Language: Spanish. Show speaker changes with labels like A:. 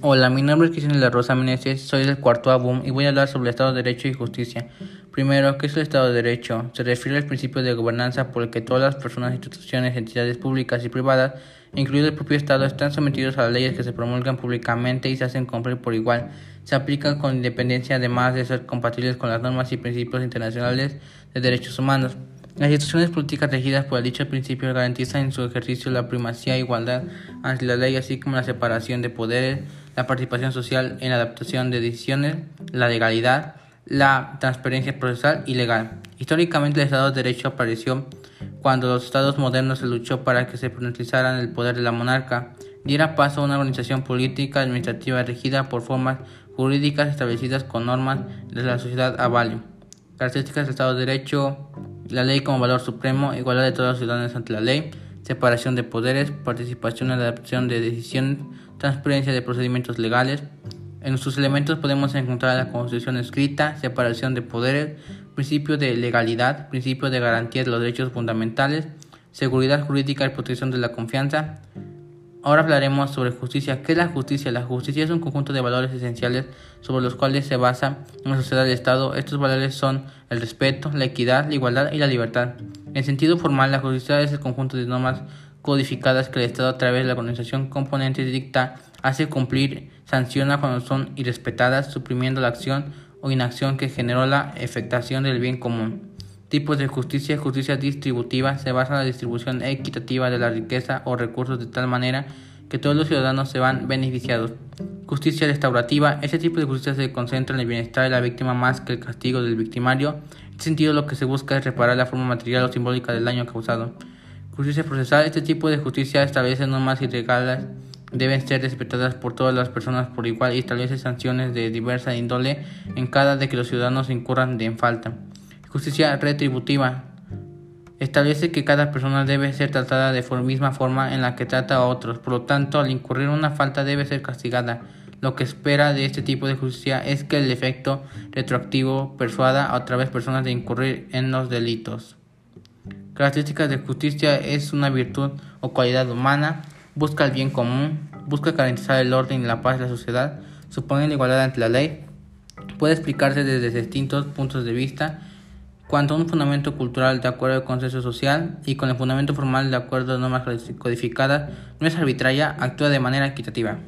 A: Hola, mi nombre es Cristian la Rosa Meneses, soy del cuarto ABUM y voy a hablar sobre el Estado de Derecho y Justicia. Primero, ¿qué es el Estado de Derecho? Se refiere al principio de gobernanza por el que todas las personas, instituciones, entidades públicas y privadas, incluido el propio Estado, están sometidos a las leyes que se promulgan públicamente y se hacen cumplir por igual. Se aplican con independencia además de ser compatibles con las normas y principios internacionales de derechos humanos. Las instituciones políticas regidas por dicho principio garantizan en su ejercicio la primacía e igualdad ante la ley, así como la separación de poderes, la participación social en la adaptación de decisiones, la legalidad, la transparencia procesal y legal. Históricamente el Estado de Derecho apareció cuando los estados modernos se luchó para que se priorizaran el poder de la monarca, diera paso a una organización política administrativa regida por formas jurídicas establecidas con normas de la sociedad avalio. Características del Estado de Derecho la ley como valor supremo, igualdad de todos los ciudadanos ante la ley, separación de poderes, participación en la adopción de decisiones, transparencia de procedimientos legales. En sus elementos podemos encontrar la Constitución escrita, separación de poderes, principio de legalidad, principio de garantía de los derechos fundamentales, seguridad jurídica y protección de la confianza, Ahora hablaremos sobre justicia. ¿Qué es la justicia? La justicia es un conjunto de valores esenciales sobre los cuales se basa una sociedad de Estado. Estos valores son el respeto, la equidad, la igualdad y la libertad. En sentido formal, la justicia es el conjunto de normas codificadas que el Estado a través de la organización componente dicta, hace cumplir, sanciona cuando son irrespetadas, suprimiendo la acción o inacción que generó la afectación del bien común. Tipos de justicia. Justicia distributiva se basa en la distribución equitativa de la riqueza o recursos de tal manera que todos los ciudadanos se van beneficiados. Justicia restaurativa. Este tipo de justicia se concentra en el bienestar de la víctima más que el castigo del victimario. En este sentido, lo que se busca es reparar la forma material o simbólica del daño causado. Justicia procesal. Este tipo de justicia establece normas y reglas deben ser respetadas por todas las personas por igual y establece sanciones de diversa índole en cada de que los ciudadanos incurran de en falta. Justicia retributiva. Establece que cada persona debe ser tratada de la misma forma en la que trata a otros. Por lo tanto, al incurrir una falta debe ser castigada. Lo que espera de este tipo de justicia es que el efecto retroactivo persuada a otra vez personas de incurrir en los delitos. Características de justicia es una virtud o cualidad humana, busca el bien común, busca garantizar el orden y la paz de la sociedad, supone la igualdad ante la ley, puede explicarse desde distintos puntos de vista cuanto un fundamento cultural de acuerdo al consenso social y con el fundamento formal de acuerdo a normas codificadas, no es arbitraria, actúa de manera equitativa.